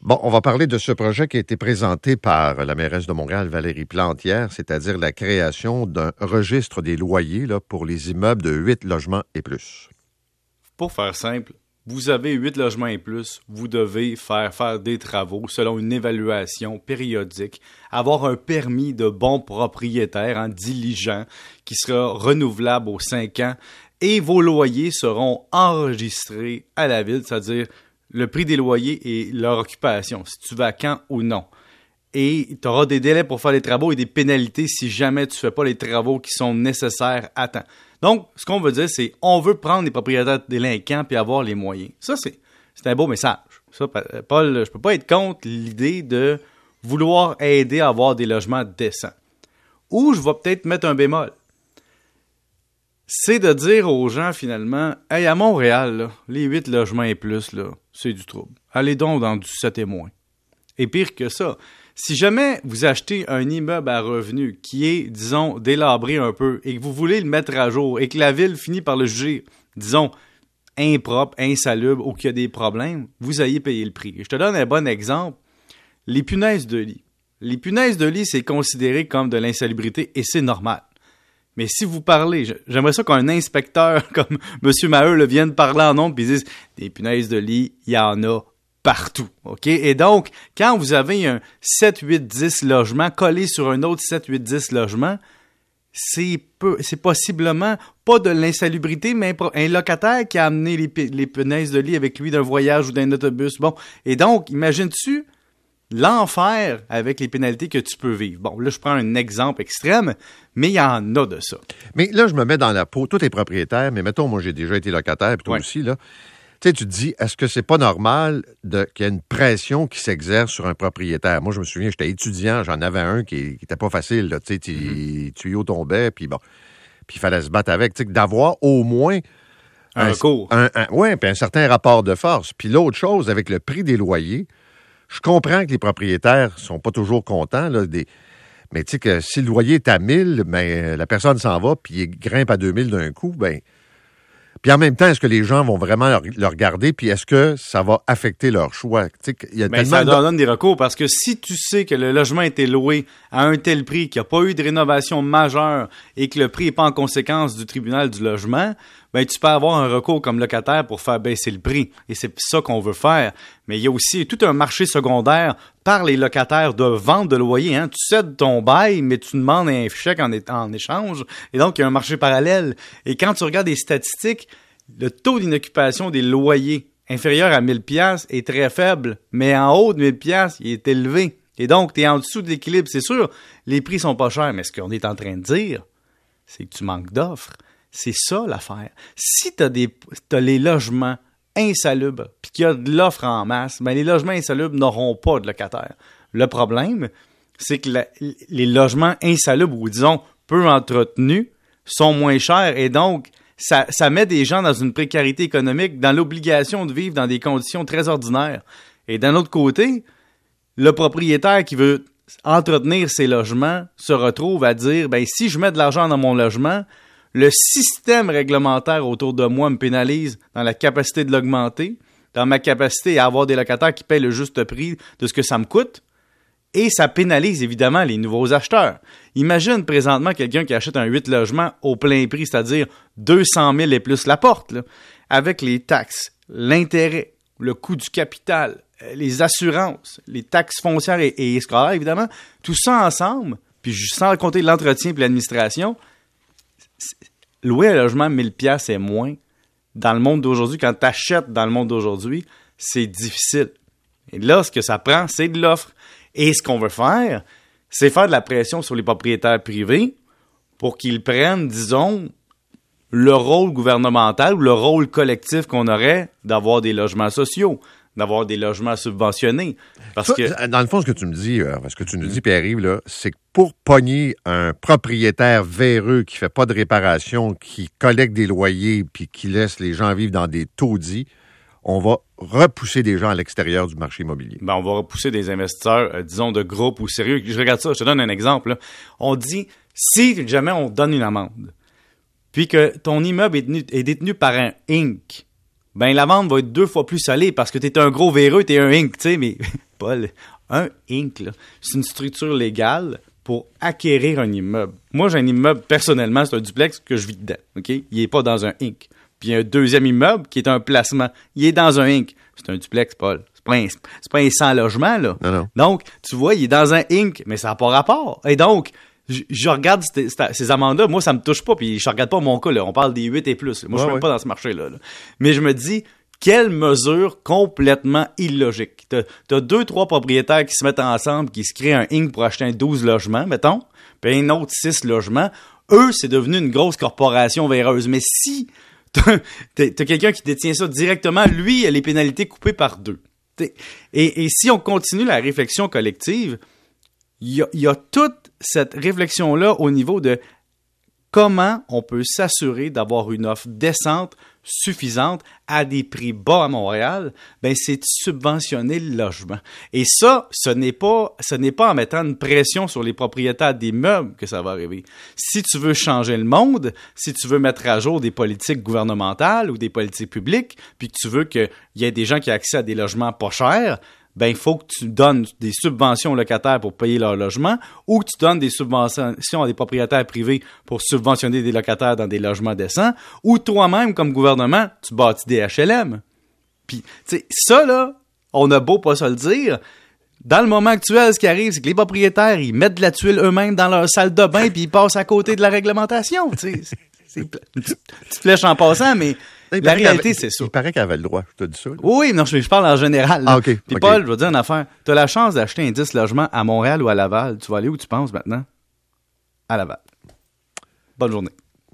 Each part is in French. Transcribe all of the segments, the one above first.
Bon, on va parler de ce projet qui a été présenté par la mairesse de Montréal, Valérie Plante, hier, c'est-à-dire la création d'un registre des loyers pour les immeubles de 8 logements et plus. Pour faire simple, vous avez 8 logements et plus, vous devez faire faire des travaux selon une évaluation périodique, avoir un permis de bon propriétaire en diligent qui sera renouvelable aux 5 ans et vos loyers seront enregistrés à la ville, c'est-à-dire le prix des loyers et leur occupation, si tu vacant ou non. Et tu auras des délais pour faire les travaux et des pénalités si jamais tu ne fais pas les travaux qui sont nécessaires à temps. Donc, ce qu'on veut dire, c'est on veut prendre les propriétaires délinquants puis avoir les moyens. Ça, c'est, c'est un beau message. Ça, Paul, je peux pas être contre l'idée de vouloir aider à avoir des logements décents. Ou je vais peut-être mettre un bémol c'est de dire aux gens finalement, hey, à Montréal, les 8 logements et plus, c'est du trouble. Allez donc dans du 7 et moins. Et pire que ça, si jamais vous achetez un immeuble à revenu qui est, disons, délabré un peu et que vous voulez le mettre à jour et que la ville finit par le juger, disons, impropre, insalubre ou qu'il y a des problèmes, vous ayez payé le prix. Je te donne un bon exemple. Les punaises de lit. Les punaises de lit, c'est considéré comme de l'insalubrité et c'est normal. Mais si vous parlez, j'aimerais ça qu'un inspecteur comme M. Maheu le vienne parler en nombre et dise des punaises de lit, il y en a partout. OK? Et donc, quand vous avez un 7, 8, 10 logements collés sur un autre 7, 8, 10 logements, c'est c'est possiblement pas de l'insalubrité, mais un locataire qui a amené les, les punaises de lit avec lui d'un voyage ou d'un autobus. Bon. Et donc, imagines-tu l'enfer avec les pénalités que tu peux vivre. Bon, là, je prends un exemple extrême, mais il y en a de ça. Mais là, je me mets dans la peau, tous les propriétaires, mais mettons, moi, j'ai déjà été locataire, puis toi aussi, là. Tu sais, tu te dis, est-ce que c'est pas normal qu'il y ait une pression qui s'exerce sur un propriétaire? Moi, je me souviens, j'étais étudiant, j'en avais un qui, qui était pas facile, là. Tu sais, tu mm-hmm. tuyau tombait, puis bon. Puis il fallait se battre avec. Tu sais, d'avoir au moins. Un, recours. Oui, puis un certain rapport de force. Puis l'autre chose, avec le prix des loyers, je comprends que les propriétaires sont pas toujours contents, là, des... mais tu sais que si le loyer est à 1000, ben, la personne s'en va, puis il grimpe à 2000 d'un coup, ben, puis en même temps, est-ce que les gens vont vraiment le regarder, puis est-ce que ça va affecter leur choix? Il y a ben, ça donne des recours parce que si tu sais que le logement a été loué à un tel prix, qu'il n'y a pas eu de rénovation majeure et que le prix n'est pas en conséquence du tribunal du logement, ben tu peux avoir un recours comme locataire pour faire baisser le prix. Et c'est ça qu'on veut faire. Mais il y a aussi tout un marché secondaire par les locataires de vente de loyer. Hein. Tu cèdes ton bail, mais tu demandes un chèque en, échange. Et donc, il y a un marché parallèle. Et quand tu regardes les statistiques, le taux d'inoccupation des loyers inférieur à 1000 pièces est très faible, mais en haut de 1000 pièces, il est élevé. Et donc, tu es en dessous de l'équilibre, c'est sûr. Les prix sont pas chers, mais ce qu'on est en train de dire, c'est que tu manques d'offres. C'est ça l'affaire. Si tu as, les logements insalubres, puis qu'il y a de l'offre en masse, ben les logements insalubres n'auront pas de locataires. Le problème, c'est que les logements insalubres, ou disons peu entretenus, sont moins chers et donc ça, ça met des gens dans une précarité économique, dans l'obligation de vivre dans des conditions très ordinaires. Et d'un autre côté, le propriétaire qui veut entretenir ses logements se retrouve à dire ben si je mets de l'argent dans mon logement, le système réglementaire autour de moi me pénalise dans la capacité de l'augmenter, dans ma capacité à avoir des locataires qui payent le juste prix de ce que ça me coûte, et ça pénalise évidemment les nouveaux acheteurs. Imagine présentement quelqu'un qui achète un 8 logements au plein prix, c'est-à-dire 200 000 et plus la porte, avec les taxes, l'intérêt, le coût du capital, euh, les assurances, les taxes foncières et, et scolaires, évidemment, tout ça ensemble, puis sans compter l'entretien et l'administration, louer un logement 1000 pièces et moins dans le monde d'aujourd'hui, quand tu achètes dans le monde d'aujourd'hui, c'est difficile. Et là, ce que ça prend, c'est de l'offre. Et ce qu'on veut faire, c'est faire de la pression sur les propriétaires privés pour qu'ils prennent, disons, le rôle gouvernemental ou le rôle collectif qu'on aurait d'avoir des logements sociaux d'avoir des logements subventionnés. Parce que... Dans le fond, ce que tu me dis, euh, ce que tu nous dis, Pierre-Yves, c'est que pour pogner un propriétaire véreux qui fait pas de réparation, qui collecte des loyers, puis qui laisse les gens vivre dans des taudis, on va repousser des gens à l'extérieur du marché immobilier. Ben, on va repousser des investisseurs, euh, disons, de groupes ou sérieux. Je regarde ça, je te donne un exemple. On dit, si jamais on donne une amende, puis que ton immeuble est détenu, est détenu par un Inc., ben la vente va être deux fois plus salée parce que t'es un gros véreux, t'es un Inc, tu sais, mais Paul, un Inc, là, c'est une structure légale pour acquérir un immeuble. Moi, j'ai un immeuble, personnellement, c'est un duplex que je vis dedans, OK? Il est pas dans un Inc. Puis un deuxième immeuble qui est un placement. Il est dans un Inc. C'est un duplex, Paul. C'est pas un, c'est pas un 100 logements, là. Non, non. Donc, tu vois, il est dans un Inc., mais ça n'a pas rapport. Et donc, je, je regarde ces, ces amendes-là, moi, ça me touche pas, puis je regarde pas mon cas, là. On parle des 8 et plus. Moi, je suis Ouais, même ouais. pas dans ce marché-là. là. Mais je me dis, quelle mesure complètement illogique. T'as, t'as deux, trois propriétaires qui se mettent ensemble, qui se créent un Inc. pour acheter un 12 logements, mettons, puis un autre 6 logements. Eux, c'est devenu une grosse corporation véreuse. Mais si t'as, t'as quelqu'un qui détient ça directement, lui, il a les pénalités coupées par deux. Et, et si on continue la réflexion collective, il y a, il y a toute cette réflexion-là au niveau de comment on peut s'assurer d'avoir une offre décente, suffisante, à des prix bas à Montréal, ben c'est de subventionner le logement. Et ça, ce n'est pas, ce n'est en mettant une pression sur les propriétaires d'immeubles que ça va arriver. Si tu veux changer le monde, si tu veux mettre à jour des politiques gouvernementales ou des politiques publiques, puis que tu veux qu'il y ait des gens qui aient accès à des logements pas chers, ben il faut que tu donnes des subventions aux locataires pour payer leur logement ou que tu donnes des subventions à des propriétaires privés pour subventionner des locataires dans des logements décents ou toi-même comme gouvernement, tu bâtis des HLM. Puis ça là, on a beau pas se le dire, dans le moment actuel, ce qui arrive, c'est que les propriétaires, ils mettent de la tuile eux-mêmes dans leur salle de bain puis ils passent à côté de la réglementation, tu sais. C'est- une petite flèche en passant, mais Il la réalité, c'est ça. Il paraît qu'elle avait le droit. Je te dis ça. là? Oui, non, je, je parle en général. là. Ah, OK, Puis. Paul, je vais te dire une affaire. Tu as la chance d'acheter un 10 logements à Montréal ou à Laval. Tu vas aller où tu penses maintenant? À Laval. Bonne journée.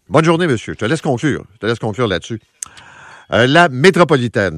Bonne journée, monsieur. Je te laisse conclure. Je te laisse conclure là-dessus. Euh, la métropolitaine.